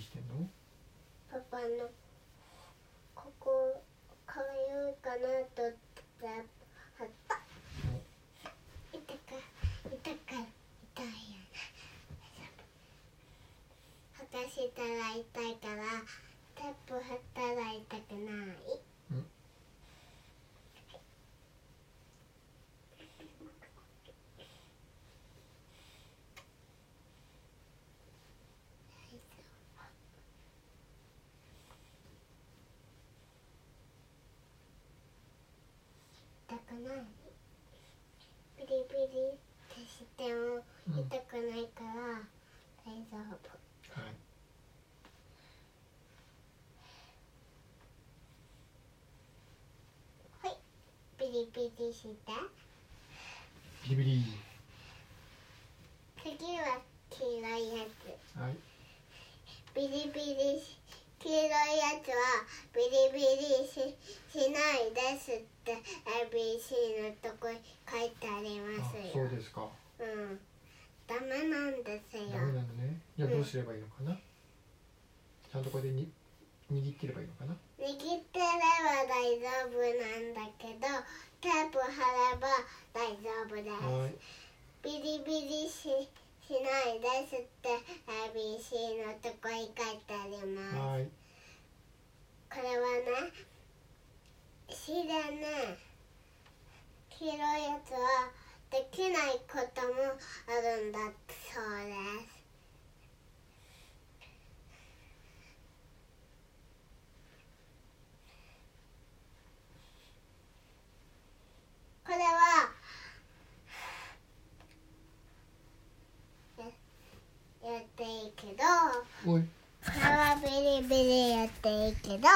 してんの？パパのここかゆいかなと思ったら貼った。痛か痛か痛いよ剥がしたら痛いから。ビリってしてもうん痛くないから大丈夫。はい。はい。ビリビリして。ビリビリ。次は黄色いやつ。はい。ビリビリし黄色いやつはビリビリししないですって ABC のとこに書いてありあますよ。そうですか。うん。ダメなんですよ。ダメなのね。じゃあどうすればいいのかな、ちゃんとこれでに握ってればいいのかな？握ってれば大丈夫なんだけどテープ貼れば大丈夫です。はい。ビリビリししないですって ABC のとこに書いてあります。はい。これはね詩でね黄色いやつはできないこともあるんだそうです。これはややっていいけどはビリビリやっていいけど